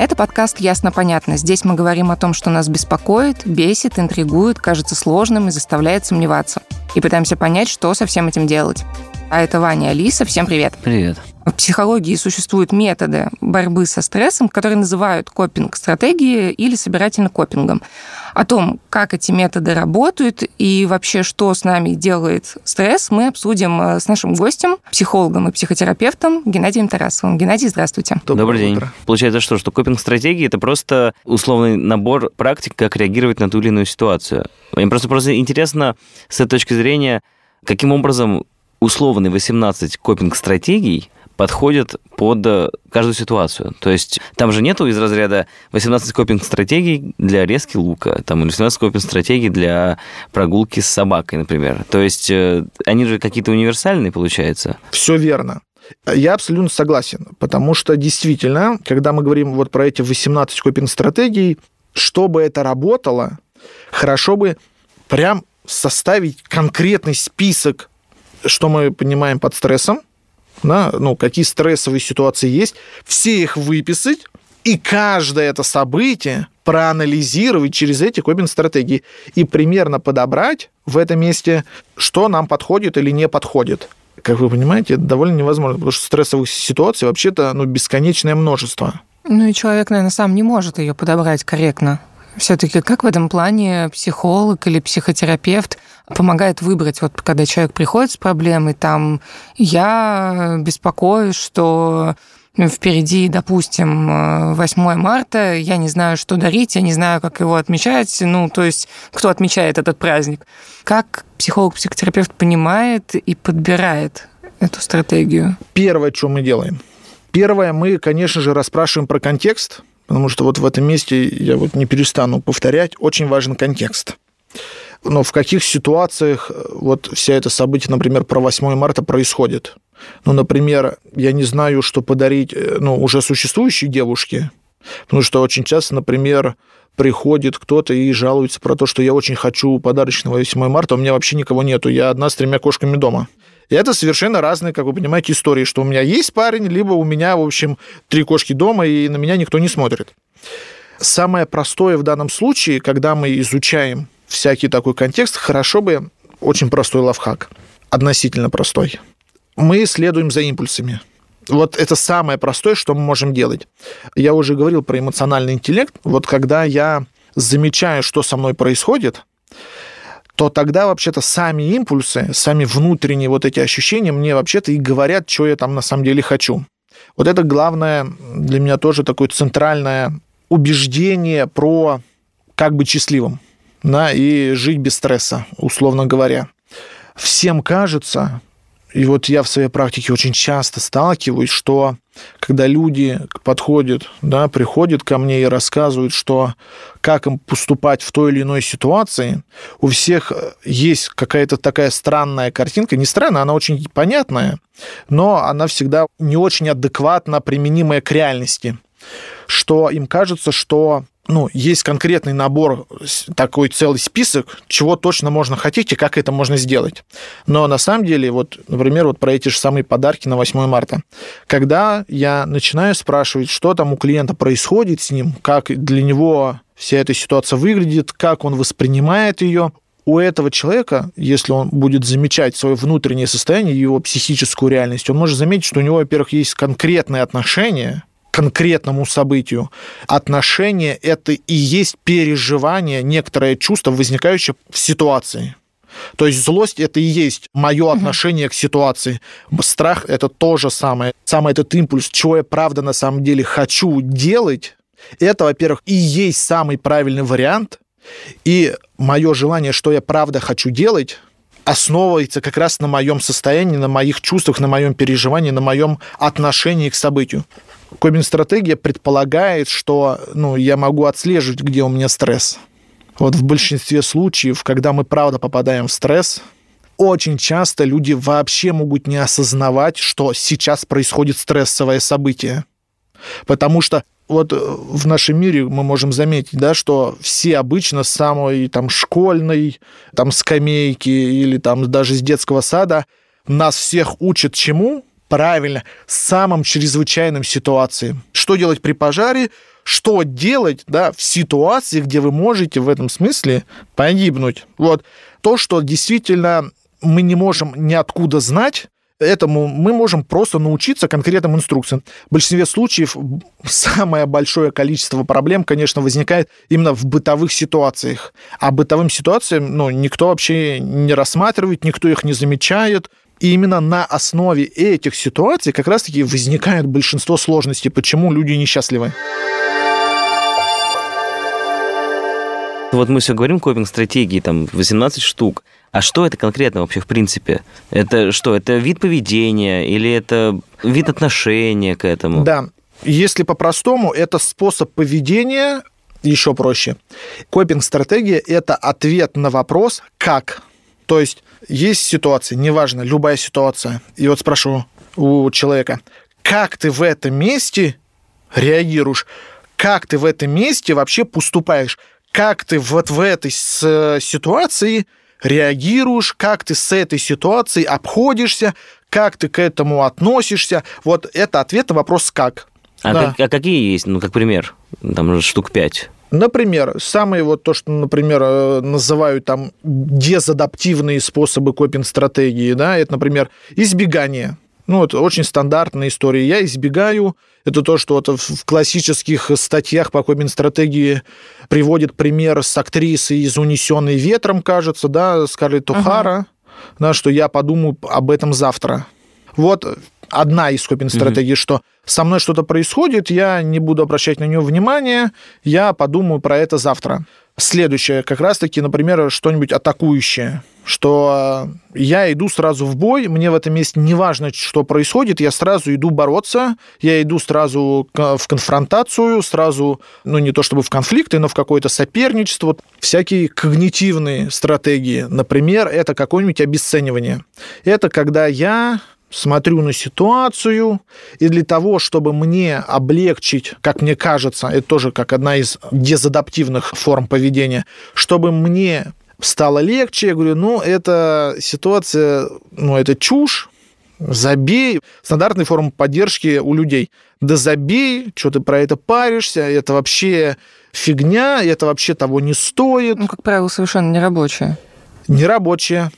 Это подкаст «Ясно-понятно». Здесь мы говорим о том, что нас беспокоит, бесит, интригует, кажется сложным и заставляет сомневаться. И пытаемся понять, что со всем этим делать. А это Ваня Алиса. Всем привет. Привет. В психологии существуют методы борьбы со стрессом, которые называют копинг-стратегией или собирательно-копингом. О том, как эти методы работают и вообще, что с нами делает стресс, мы обсудим э, с нашим гостем, психологом и психотерапевтом Геннадием Тарасовым. Геннадий, здравствуйте. Добрый, Добрый день. Утро. Получается что, что копинг-стратегии – это просто условный набор практик, как реагировать на ту или иную ситуацию. Мне просто, просто интересно с этой точки зрения, каким образом условные 18 копинг-стратегий – подходят под э, каждую ситуацию. То есть там же нету из разряда 18 копинг-стратегий для резки лука, там, или 18 копинг-стратегий для прогулки с собакой, например. То есть э, они же какие-то универсальные, получается. Все верно. Я абсолютно согласен, потому что действительно, когда мы говорим вот про эти 18 копинг-стратегий, чтобы это работало, хорошо бы прям составить конкретный список, что мы понимаем под стрессом, да, ну, какие стрессовые ситуации есть, все их выписать, и каждое это событие проанализировать через эти копинг-стратегии и примерно подобрать в этом месте, что нам подходит или не подходит. Как вы понимаете, это довольно невозможно, потому что стрессовых ситуаций вообще-то ну, бесконечное множество. Ну и человек, наверное, сам не может ее подобрать корректно. Все-таки как в этом плане психолог или психотерапевт помогает выбрать, вот когда человек приходит с проблемой, там я беспокоюсь, что впереди, допустим, 8 марта, я не знаю, что дарить, я не знаю, как его отмечать, ну, то есть кто отмечает этот праздник. Как психолог-психотерапевт понимает и подбирает эту стратегию? Первое, что мы делаем. Первое, мы, конечно же, расспрашиваем про контекст, потому что вот в этом месте я вот не перестану повторять, очень важен контекст. Но в каких ситуациях э, вот вся это событие, например, про 8 марта происходит? Ну, например, я не знаю, что подарить э, ну, уже существующей девушке, потому что очень часто, например, приходит кто-то и жалуется про то, что я очень хочу подарочного 8 марта, а у меня вообще никого нету, я одна с тремя кошками дома. И это совершенно разные, как вы понимаете, истории, что у меня есть парень, либо у меня, в общем, три кошки дома, и на меня никто не смотрит. Самое простое в данном случае, когда мы изучаем всякий такой контекст, хорошо бы очень простой лавхак, относительно простой. Мы следуем за импульсами. Вот это самое простое, что мы можем делать. Я уже говорил про эмоциональный интеллект. Вот когда я замечаю, что со мной происходит, то тогда вообще-то сами импульсы, сами внутренние вот эти ощущения мне вообще-то и говорят, что я там на самом деле хочу. Вот это главное для меня тоже такое центральное убеждение про как быть счастливым, да, и жить без стресса, условно говоря. Всем кажется, и вот я в своей практике очень часто сталкиваюсь, что когда люди подходят, да, приходят ко мне и рассказывают, что как им поступать в той или иной ситуации, у всех э, есть какая-то такая странная картинка. Не странная, она очень понятная, но она всегда не очень адекватно применимая к реальности. Что им кажется, что ну, есть конкретный набор, такой целый список, чего точно можно хотеть и как это можно сделать. Но на самом деле, вот, например, вот про эти же самые подарки на 8 марта. Когда я начинаю спрашивать, что там у клиента происходит с ним, как для него вся эта ситуация выглядит, как он воспринимает ее, у этого человека, если он будет замечать свое внутреннее состояние, его психическую реальность, он может заметить, что у него, во-первых, есть конкретные отношения конкретному событию. Отношение – это и есть переживание, некоторое чувство, возникающее в ситуации. То есть злость это и есть мое отношение к ситуации. Страх это то же самое. Самый этот импульс, чего я правда на самом деле хочу делать, это, во-первых, и есть самый правильный вариант. И мое желание, что я правда хочу делать, основывается как раз на моем состоянии, на моих чувствах, на моем переживании, на моем отношении к событию. Кобин-стратегия предполагает, что ну, я могу отслеживать, где у меня стресс. Вот в большинстве случаев, когда мы правда попадаем в стресс, очень часто люди вообще могут не осознавать, что сейчас происходит стрессовое событие. Потому что вот э, в нашем мире мы можем заметить, да, что все обычно с самой там школьной там скамейки или там даже с детского сада нас всех учат чему? Правильно, самым чрезвычайным ситуациям. Что делать при пожаре, что делать да, в ситуации, где вы можете в этом смысле погибнуть. Вот. То, что действительно мы не можем ниоткуда знать, этому мы можем просто научиться конкретным инструкциям. В большинстве случаев самое большое количество проблем, конечно, возникает именно в бытовых ситуациях. А бытовым ситуациям ну, никто вообще не рассматривает, никто их не замечает. И именно на основе этих ситуаций как раз-таки возникает большинство сложностей, почему люди несчастливы. Вот мы все говорим копинг-стратегии, там 18 штук. А что это конкретно вообще в принципе? Это что? Это вид поведения или это вид отношения к этому? Да. Если по-простому, это способ поведения еще проще. Копинг-стратегия – это ответ на вопрос «как?». То есть есть ситуация, неважно, любая ситуация. И вот спрашиваю у человека, как ты в этом месте реагируешь? Как ты в этом месте вообще поступаешь? Как ты вот в этой ситуации – реагируешь, как ты с этой ситуацией обходишься, как ты к этому относишься. Вот это ответ на вопрос «как». А, да. как, а какие есть, ну, как пример? Там штук пять. Например, самые вот то, что, например, э, называют там дезадаптивные способы копинг-стратегии, да, это, например, избегание. Ну, это очень стандартная история. Я избегаю. Это то, что вот в классических статьях по копинг-стратегии приводит пример с актрисой из «Унесенной ветром», кажется, да, Скарлетт О'Хара, uh да, что я подумаю об этом завтра. Вот одна из копинг-стратегий, uh что со мной что-то происходит, я не буду обращать на нее внимания, я подумаю про это завтра. Следующее, как раз-таки, например, что-нибудь атакующее что я иду сразу в бой, мне в этом месте не важно, что происходит, я сразу иду бороться, я иду сразу в конфронтацию, сразу, ну не то чтобы в конфликты, но в какое-то соперничество. Всякие когнитивные стратегии, например, это какое-нибудь обесценивание. Это когда я смотрю на ситуацию, и для того, чтобы мне облегчить, как мне кажется, это тоже как одна из дезадаптивных форм поведения, чтобы мне стало легче. Я говорю, ну, это ситуация, ну, это чушь, забей. Стандартная форма поддержки у людей. Да забей, что ты про это паришься, это вообще фигня, это вообще того не стоит. Ну, как правило, совершенно нерабочая. Нерабочая,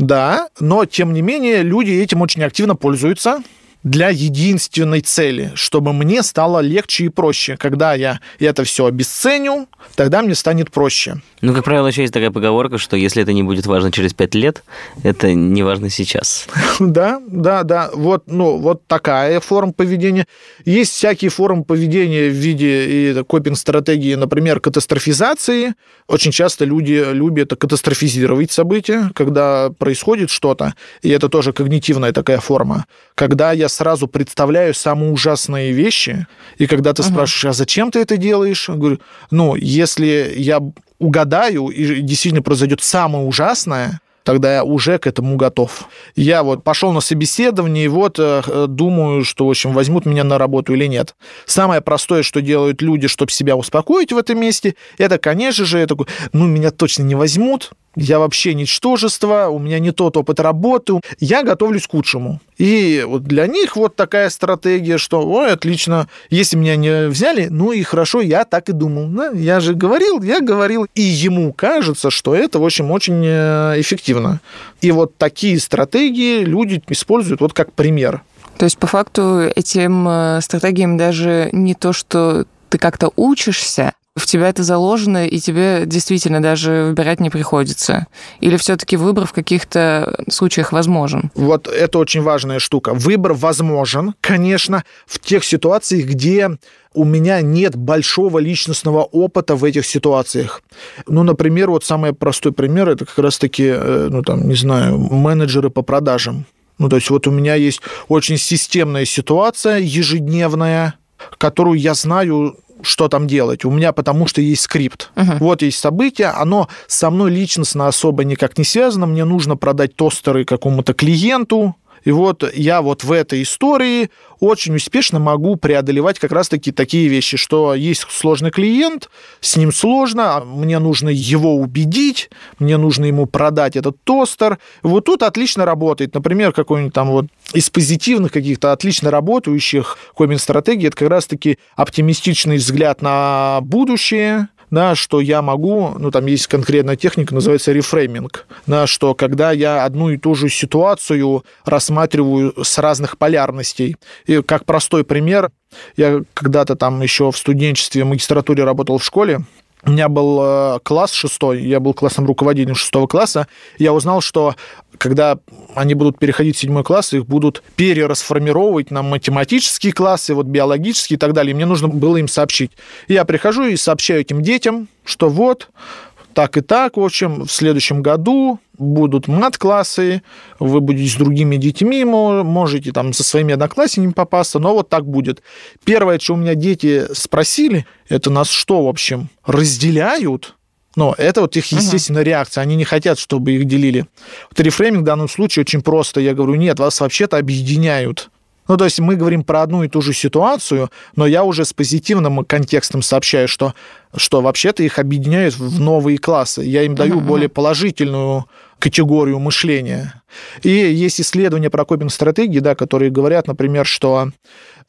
да, но, тем не менее, люди этим очень активно пользуются для единственной цели, чтобы мне стало легче и проще. Когда я это все обесценю, тогда мне станет проще. Ну, как правило, еще есть такая поговорка, что если это не будет важно через пять лет, это не важно сейчас. Да, да, да. Вот, ну, вот такая форма поведения. Есть всякие формы поведения в виде копинг-стратегии, например, катастрофизации. Очень часто люди любят катастрофизировать события, когда происходит что-то, и это тоже когнитивная такая форма. Когда я сразу представляю самые ужасные вещи, и когда ты uh-huh. спрашиваешь, а зачем ты это делаешь? Я говорю, ну, если я угадаю, и действительно произойдет самое ужасное, тогда я уже к этому готов. Я вот пошел на собеседование, и вот э, думаю, что, в общем, возьмут меня на работу или нет. Самое простое, что делают люди, чтобы себя успокоить в этом месте, это, конечно же, это, ну, меня точно не возьмут, я вообще ничтожество, у меня не тот опыт работы, я готовлюсь к худшему. И вот для них вот такая стратегия, что, ой, отлично, если меня не взяли, ну и хорошо, я так и думал. Да? Я же говорил, я говорил. И ему кажется, что это, в общем, очень э, эффективно. И вот такие стратегии люди используют вот как пример. То есть, по факту, этим э, стратегиям даже не то, что ты как-то учишься, в тебя это заложено, и тебе действительно даже выбирать не приходится? Или все-таки выбор в каких-то случаях возможен? Вот это очень важная штука. Выбор возможен, конечно, в тех ситуациях, где у меня нет большого личностного опыта в этих ситуациях. Ну, например, вот самый простой пример, это как раз-таки, э, ну, там, не знаю, менеджеры по продажам. Ну, то есть вот у меня есть очень системная ситуация, ежедневная, которую я знаю что там делать. У меня потому что есть скрипт. Uh-huh. Вот есть событие, оно со мной личностно особо никак не связано. Мне нужно продать тостеры какому-то клиенту. И вот я вот в этой истории очень успешно могу преодолевать как раз-таки такие вещи, что есть сложный клиент, с ним сложно, а мне нужно его убедить, мне нужно ему продать этот тостер. Вот тут отлично работает. Например, какой-нибудь там вот из позитивных каких-то отлично работающих комин-стратегий, это как раз-таки оптимистичный взгляд на будущее, да, что я могу, ну, там есть конкретная техника, называется рефрейминг, да, что когда я одну и ту же ситуацию рассматриваю с разных полярностей. И как простой пример, я когда-то там еще в студенчестве, в магистратуре работал в школе, у меня был э, класс шестой, я был классным руководителем шестого класса. Я узнал, что когда они будут переходить в седьмой класс, их будут перерасформировать на математические классы, вот биологические и так далее. И мне нужно было им сообщить. Я прихожу и сообщаю этим детям, что вот, так и так, в общем, в следующем году будут мат-классы, вы будете с другими детьми, можете там со своими одноклассниками попасться, но вот так будет. Первое, что у меня дети спросили, это нас что, в общем, разделяют? Но это вот их естественная uh-huh. реакция. Они не хотят, чтобы их делили. Вот рефрейминг в данном случае очень просто. Я говорю, нет, вас вообще-то объединяют. Ну, то есть мы говорим про одну и ту же ситуацию, но я уже с позитивным контекстом сообщаю, что, что вообще-то их объединяют в новые классы. Я им даю более положительную категорию мышления. И есть исследования про копинг-стратегии, да, которые говорят, например, что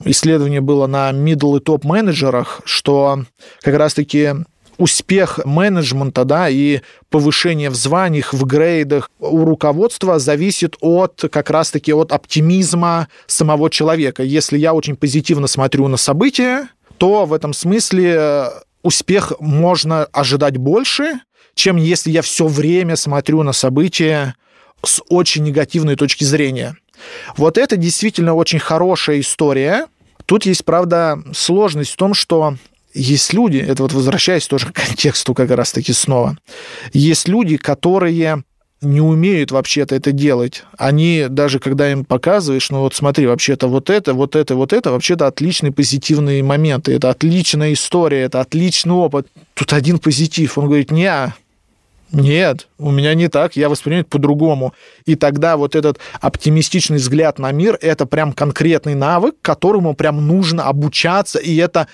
исследование было на middle и топ менеджерах, что как раз-таки успех менеджмента да, и повышение в званиях, в грейдах у руководства зависит от как раз-таки от оптимизма самого человека. Если я очень позитивно смотрю на события, то в этом смысле успех можно ожидать больше, чем если я все время смотрю на события с очень негативной точки зрения. Вот это действительно очень хорошая история. Тут есть, правда, сложность в том, что есть люди, это вот возвращаясь тоже к контексту как раз-таки снова, есть люди, которые не умеют вообще-то это делать. Они, даже когда им показываешь, ну вот смотри, вообще-то вот это, вот это, вот это, вообще-то отличные позитивные моменты, это отличная история, это отличный опыт. Тут один позитив. Он говорит, не, нет, у меня не так, я воспринимаю по-другому. И тогда вот этот оптимистичный взгляд на мир, это прям конкретный навык, которому прям нужно обучаться, и это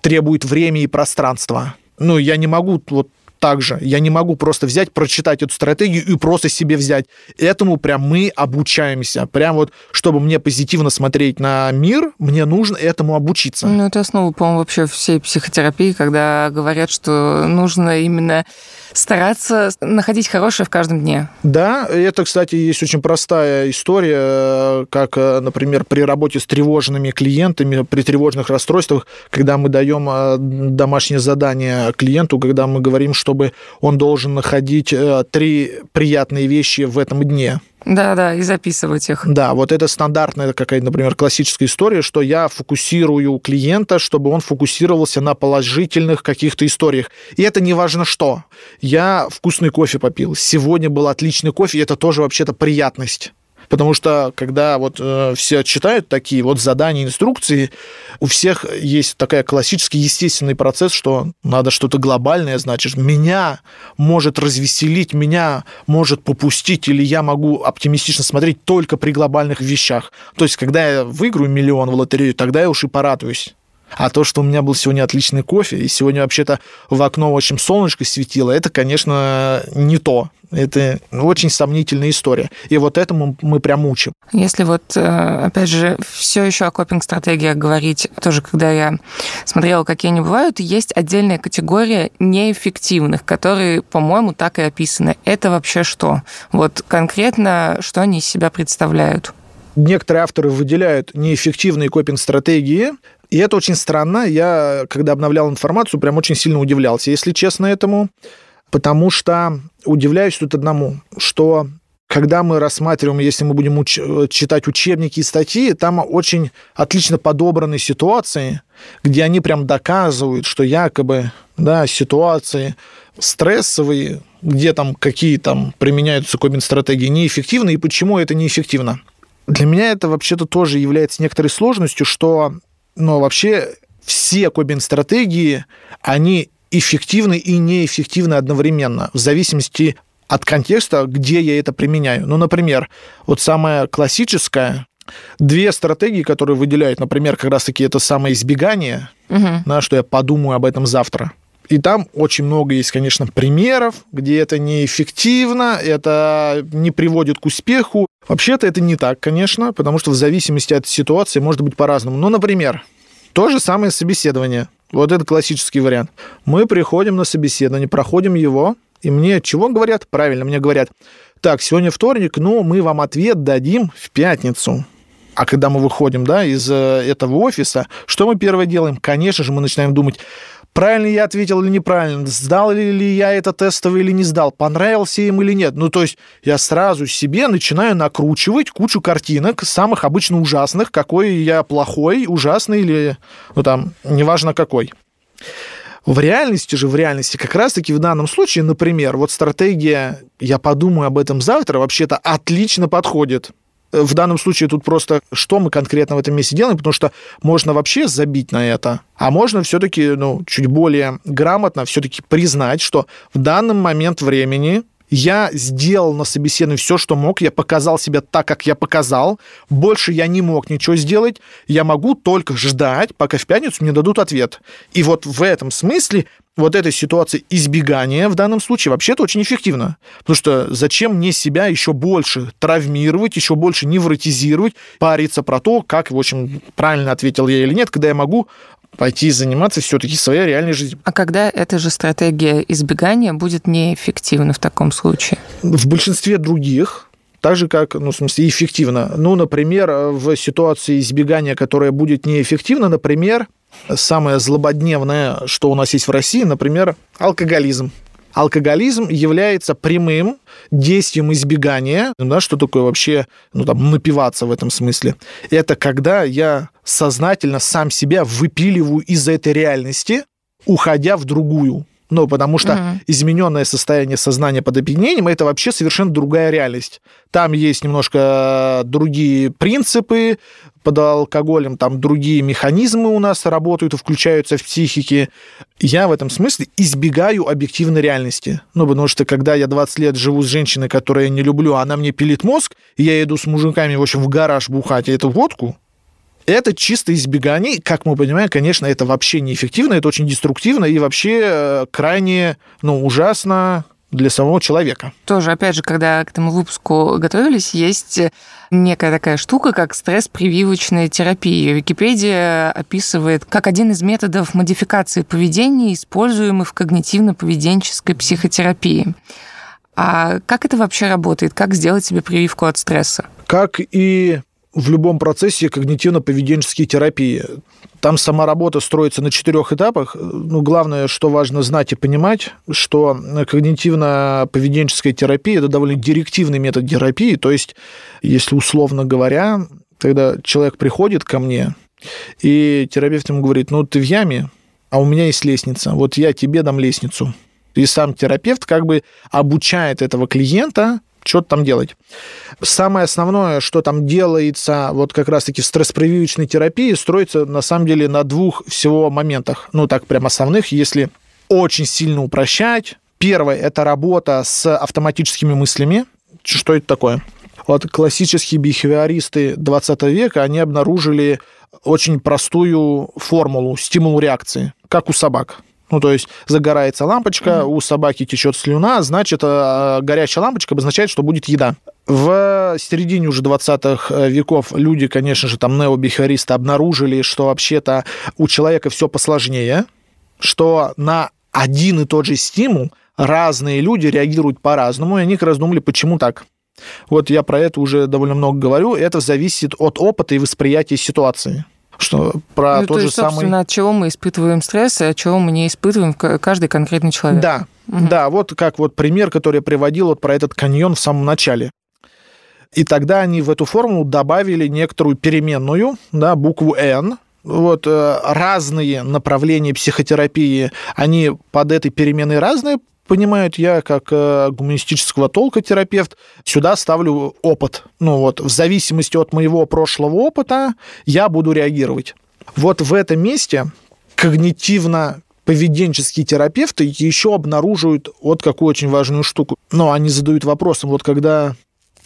требует времени и пространства. Ну, я не могу вот так же. Я не могу просто взять, прочитать эту стратегию и просто себе взять. Этому прям мы обучаемся. Прям вот, чтобы мне позитивно смотреть на мир, мне нужно этому обучиться. Ну, это основа, по-моему, вообще всей психотерапии, когда говорят, что нужно именно стараться находить хорошее в каждом дне. Да, это, кстати, есть очень простая история, как, например, при работе с тревожными клиентами, при тревожных расстройствах, когда мы даем э, домашнее задание клиенту, когда мы говорим, чтобы он должен находить э, три приятные вещи в этом дне. Да, да, и записывать их. Да, вот это стандартная какая-то, например, классическая история, что я фокусирую клиента, чтобы он фокусировался на положительных каких-то историях. И это не важно что. Я вкусный кофе попил. Сегодня был отличный кофе, и это тоже вообще-то приятность. Потому что, когда вот э, все читают такие вот задания, инструкции, у всех есть такая классический естественный процесс, что надо что-то глобальное, значит, меня может развеселить, меня может попустить, или я могу оптимистично смотреть только при глобальных вещах. То есть, когда я выиграю миллион в лотерею, тогда я уж и порадуюсь. А то, что у меня был сегодня отличный кофе, и сегодня вообще-то в окно очень солнышко светило, это, конечно, не то. Это очень сомнительная история. И вот этому мы прям учим. Если вот, э, опять же, все еще о копинг-стратегиях говорить, тоже когда я смотрела, какие они бывают, есть отдельная категория неэффективных, которые, по-моему, так и описаны. Это вообще что? Вот конкретно, что они из себя представляют? Некоторые авторы выделяют неэффективные копинг-стратегии и это очень странно. Я, когда обновлял информацию, прям очень сильно удивлялся, если честно, этому. Потому что удивляюсь тут одному, что когда мы рассматриваем, если мы будем уч- читать учебники и статьи, там очень отлично подобраны ситуации, где они прям доказывают, что якобы да, ситуации стрессовые, где там какие там применяются копинг-стратегии неэффективны и почему это неэффективно. Для меня это вообще-то тоже является некоторой сложностью, что но вообще все копинг-стратегии, они эффективны и неэффективны одновременно, в зависимости от контекста, где я это применяю. Ну, например, вот самая классическая Две стратегии, которые выделяют, например, как раз-таки это самое избегание, угу. на что я подумаю об этом завтра. И там очень много есть, конечно, примеров, где это неэффективно, это не приводит к успеху. Вообще-то это не так, конечно, потому что в зависимости от ситуации может быть по-разному. Ну, например, то же самое собеседование. Вот это классический вариант. Мы приходим на собеседование, проходим его, и мне чего говорят? Правильно, мне говорят, так, сегодня вторник, ну, мы вам ответ дадим в пятницу. А когда мы выходим да, из э, этого офиса, что мы первое делаем? Конечно же, мы начинаем думать, правильно я ответил или неправильно, сдал ли я это тестовый или не сдал, понравился им или нет. Ну, то есть я сразу себе начинаю накручивать кучу картинок, самых обычно ужасных, какой я плохой, ужасный или, ну, там, неважно какой. В реальности же, в реальности, как раз-таки в данном случае, например, вот стратегия «я подумаю об этом завтра» вообще-то отлично подходит в данном случае тут просто что мы конкретно в этом месте делаем, потому что можно вообще забить на это, а можно все-таки ну, чуть более грамотно все-таки признать, что в данный момент времени я сделал на собеседовании все, что мог, я показал себя так, как я показал, больше я не мог ничего сделать, я могу только ждать, пока в пятницу мне дадут ответ. И вот в этом смысле вот этой ситуации избегания в данном случае вообще-то очень эффективно. Потому что зачем мне себя еще больше травмировать, еще больше невротизировать, париться про то, как, в общем, правильно ответил я или нет, когда я могу пойти заниматься все-таки своей реальной жизнью. А когда эта же стратегия избегания будет неэффективна в таком случае? В большинстве других так же, как, ну, в смысле, эффективно. Ну, например, в ситуации избегания, которая будет неэффективна, например, самое злободневное, что у нас есть в России, например, алкоголизм. Алкоголизм является прямым действием избегания. Да, что такое вообще ну, там, напиваться в этом смысле? Это когда я сознательно сам себя выпиливаю из этой реальности, уходя в другую. Ну, потому что mm-hmm. измененное состояние сознания под опьянением это вообще совершенно другая реальность. Там есть немножко другие принципы, под алкоголем там другие механизмы у нас работают и включаются в психике. Я в этом смысле избегаю объективной реальности. Ну, потому что когда я 20 лет живу с женщиной, которую я не люблю, она мне пилит мозг, и я иду с мужиками, в общем, в гараж бухать эту водку, это чисто избегание. Как мы понимаем, конечно, это вообще неэффективно, это очень деструктивно и вообще э, крайне ну, ужасно для самого человека. Тоже, опять же, когда к этому выпуску готовились, есть некая такая штука, как стресс-прививочная терапия. Википедия описывает как один из методов модификации поведения, используемых в когнитивно-поведенческой психотерапии. А как это вообще работает? Как сделать себе прививку от стресса? Как и в любом процессе когнитивно-поведенческой терапии. Там сама работа строится на четырех этапах. Ну, главное, что важно знать и понимать, что когнитивно-поведенческая терапия – это довольно директивный метод терапии. То есть, если условно говоря, когда человек приходит ко мне, и терапевт ему говорит, ну, ты в яме, а у меня есть лестница, вот я тебе дам лестницу. И сам терапевт как бы обучает этого клиента что-то там делать. Самое основное, что там делается вот как раз-таки стресс-прививочной терапии, строится на самом деле на двух всего моментах. Ну, так прям основных, если очень сильно упрощать. Первое – это работа с автоматическими мыслями. Что это такое? Вот классические бихевиористы 20 века, они обнаружили очень простую формулу стимул реакции, как у собак. Ну, то есть загорается лампочка, mm-hmm. у собаки течет слюна, значит, э, горячая лампочка обозначает, что будет еда. В середине уже 20-х веков люди, конечно же, там необихаристы обнаружили, что вообще-то у человека все посложнее, что на один и тот же стимул разные люди реагируют по-разному, и они раздумали, почему так. Вот я про это уже довольно много говорю. Это зависит от опыта и восприятия ситуации что про ну, тот то же есть, самый... собственно, от чего мы испытываем стресс, и от чего мы не испытываем каждый конкретный человек. Да, угу. да, вот как вот пример, который я приводил вот про этот каньон в самом начале. И тогда они в эту формулу добавили некоторую переменную, да, букву «Н», вот э, разные направления психотерапии, они под этой переменной разные, понимают, я как э, гуманистического толка терапевт сюда ставлю опыт. Ну вот, в зависимости от моего прошлого опыта я буду реагировать. Вот в этом месте когнитивно поведенческие терапевты еще обнаруживают вот какую очень важную штуку. Но они задают вопросом, вот когда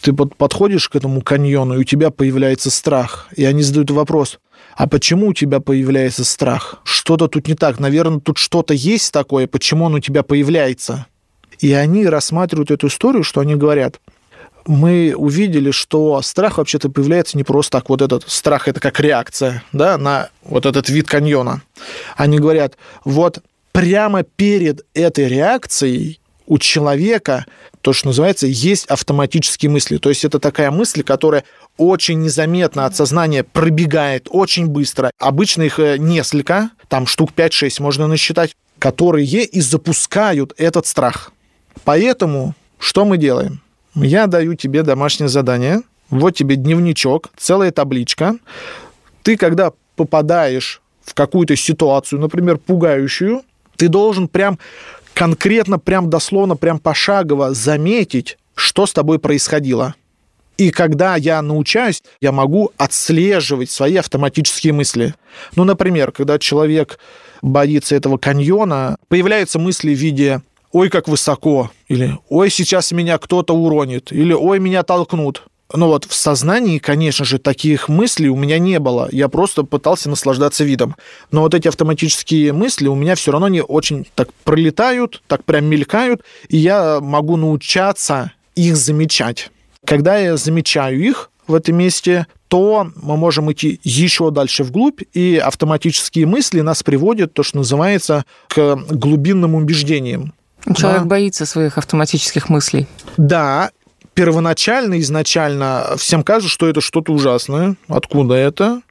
ты подходишь к этому каньону, и у тебя появляется страх, и они задают вопрос, а почему у тебя появляется страх? Что-то тут не так. Наверное, тут что-то есть такое, почему он у тебя появляется. И они рассматривают эту историю, что они говорят, мы увидели, что страх вообще-то появляется не просто так. Вот этот страх – это как реакция да, на вот этот вид каньона. Они говорят, вот прямо перед этой реакцией у человека то, что называется, есть автоматические мысли. То есть это такая мысль, которая очень незаметно от сознания пробегает очень быстро. Обычно их э, несколько, там штук 5-6 можно насчитать, которые и запускают этот страх. Поэтому что мы делаем? Я даю тебе домашнее задание, вот тебе дневничок, целая табличка. Ты, когда попадаешь в какую-то ситуацию, например, пугающую, ты должен прям конкретно, прям дословно, прям пошагово заметить, что с тобой происходило. И когда я научаюсь, я могу отслеживать свои автоматические мысли. Ну, например, когда человек боится этого каньона, появляются мысли в виде «Ой, как высоко», или «Ой, сейчас меня кто-то уронит», или «Ой, меня толкнут». Ну вот в сознании, конечно же, таких мыслей у меня не было. Я просто пытался наслаждаться видом. Но вот эти автоматические мысли у меня все равно не очень так пролетают, так прям мелькают, и я могу научаться их замечать. Когда я замечаю их в этом месте, то мы можем идти еще дальше вглубь, и автоматические мысли нас приводят, то, что называется, к глубинным убеждениям. Человек да. боится своих автоматических мыслей. Да, первоначально, изначально всем кажется, что это что-то ужасное. Откуда это?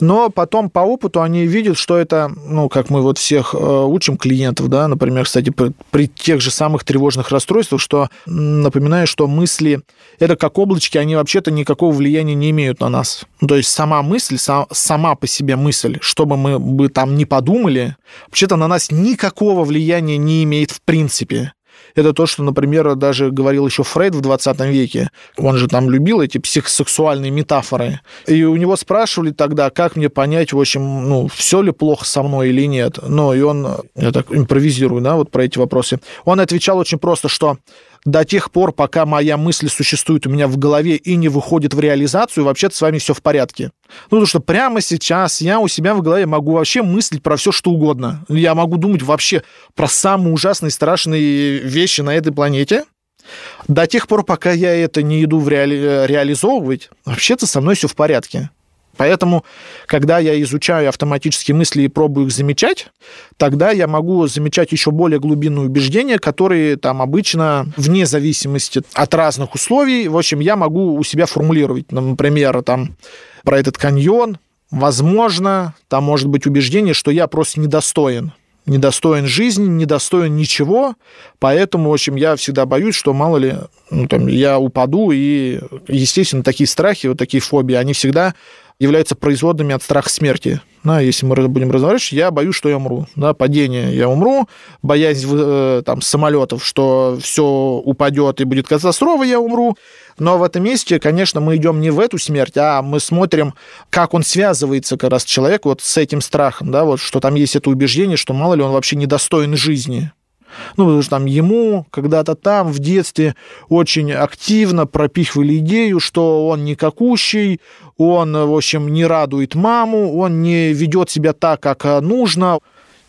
Но потом по опыту они видят, что это, ну, как мы вот всех э, учим клиентов, да, например, кстати, при, при тех же самых тревожных расстройствах, что напоминаю, что мысли это как облачки, они вообще-то никакого влияния не имеют на нас. Ну, то есть сама мысль, сам, сама по себе мысль, что бы мы бы там не подумали, вообще-то на нас никакого влияния не имеет в принципе это то, что, например, даже говорил еще Фрейд в 20 веке. Он же там любил эти психосексуальные метафоры. И у него спрашивали тогда, как мне понять, в общем, ну, все ли плохо со мной или нет. Ну, и он, я так импровизирую, да, вот про эти вопросы. Он отвечал очень просто, что до тех пор, пока моя мысль существует у меня в голове и не выходит в реализацию, вообще-то с вами все в порядке. Ну, потому что прямо сейчас я у себя в голове могу вообще мыслить про все, что угодно. Я могу думать вообще про самые ужасные, страшные вещи на этой планете. До тех пор, пока я это не иду в реали- реализовывать, вообще-то со мной все в порядке. Поэтому, когда я изучаю автоматические мысли и пробую их замечать, тогда я могу замечать еще более глубинные убеждения, которые там обычно вне зависимости от разных условий, в общем, я могу у себя формулировать. Например, там про этот каньон, возможно, там может быть убеждение, что я просто недостоин недостоин жизни, недостоин ничего, поэтому, в общем, я всегда боюсь, что, мало ли, ну, там, я упаду, и, естественно, такие страхи, вот такие фобии, они всегда являются производными от страха смерти. Да, если мы будем разговаривать, я боюсь, что я умру. Да, падение я умру, боязнь э, там, самолетов, что все упадет и будет катастрофа, я умру. Но в этом месте, конечно, мы идем не в эту смерть, а мы смотрим, как он связывается как раз человек вот с этим страхом, да, вот, что там есть это убеждение, что мало ли он вообще недостоин жизни. Ну, потому что там ему когда-то там в детстве очень активно пропихивали идею, что он никакущий, он, в общем, не радует маму, он не ведет себя так, как нужно.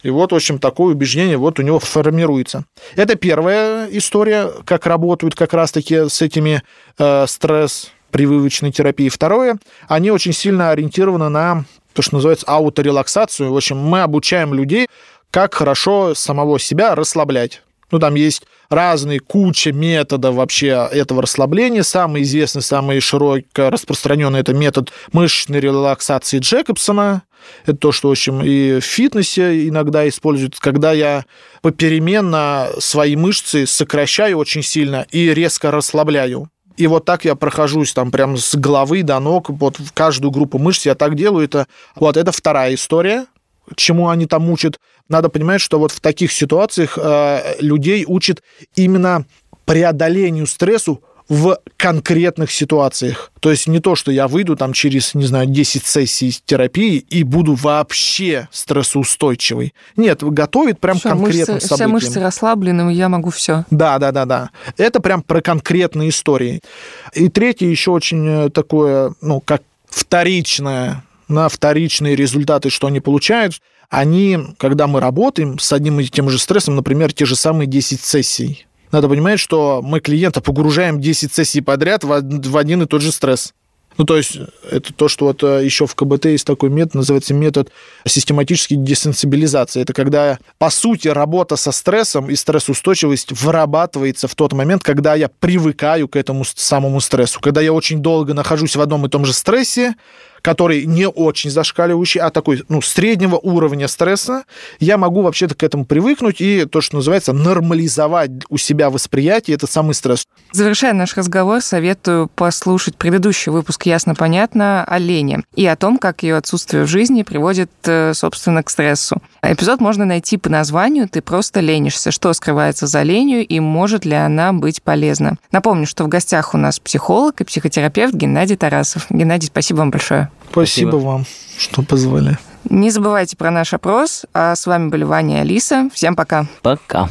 И вот, в общем, такое убеждение вот у него формируется. Это первая история, как работают как раз-таки с этими э, стресс прививочной терапией. Второе, они очень сильно ориентированы на то, что называется ауторелаксацию. В общем, мы обучаем людей как хорошо самого себя расслаблять. Ну, там есть разные куча методов вообще этого расслабления. Самый известный, самый широко распространенный это метод мышечной релаксации Джекобсона. Это то, что, в общем, и в фитнесе иногда используют, когда я попеременно свои мышцы сокращаю очень сильно и резко расслабляю. И вот так я прохожусь там прям с головы до ног, вот в каждую группу мышц я так делаю. Это, вот это вторая история чему они там учат. Надо понимать, что вот в таких ситуациях э, людей учат именно преодолению стрессу в конкретных ситуациях. То есть не то, что я выйду там через, не знаю, 10 сессий терапии и буду вообще стрессоустойчивый. Нет, готовит прям Всё, конкретным мышцы, событиям. Все мышцы расслаблены, я могу все. Да, да, да, да. Это прям про конкретные истории. И третье еще очень э, такое, ну, как вторичное, на вторичные результаты, что они получают, они, когда мы работаем с одним и тем же стрессом, например, те же самые 10 сессий, надо понимать, что мы клиента погружаем 10 сессий подряд в од- в один и тот же стресс. Ну, то есть это то, что вот э, еще в КБТ есть такой метод, называется метод систематической десенсибилизации. Это когда, по сути, работа со стрессом и стрессоустойчивость вырабатывается в тот момент, когда я привыкаю к этому самому стрессу. Когда я очень долго нахожусь в одном и том же стрессе, который не очень зашкаливающий, а такой, ну, среднего уровня стресса, я могу вообще-то к этому привыкнуть и то, что называется, нормализовать у себя восприятие этот самый стресс. Завершая наш разговор, советую послушать предыдущий выпуск «Ясно-понятно» о лени и о том, как ее отсутствие в жизни приводит, э, собственно, к стрессу. Эпизод можно найти по названию «Ты просто ленишься. Что скрывается за ленью и может ли она быть полезна?». Напомню, что в гостях у нас психолог и психотерапевт Геннадий Тарасов. Геннадий, спасибо вам большое. Спасибо, Спасибо. вам, что позвали. Не забывайте про наш опрос. А с вами были Ваня и Алиса. Всем пока. Пока.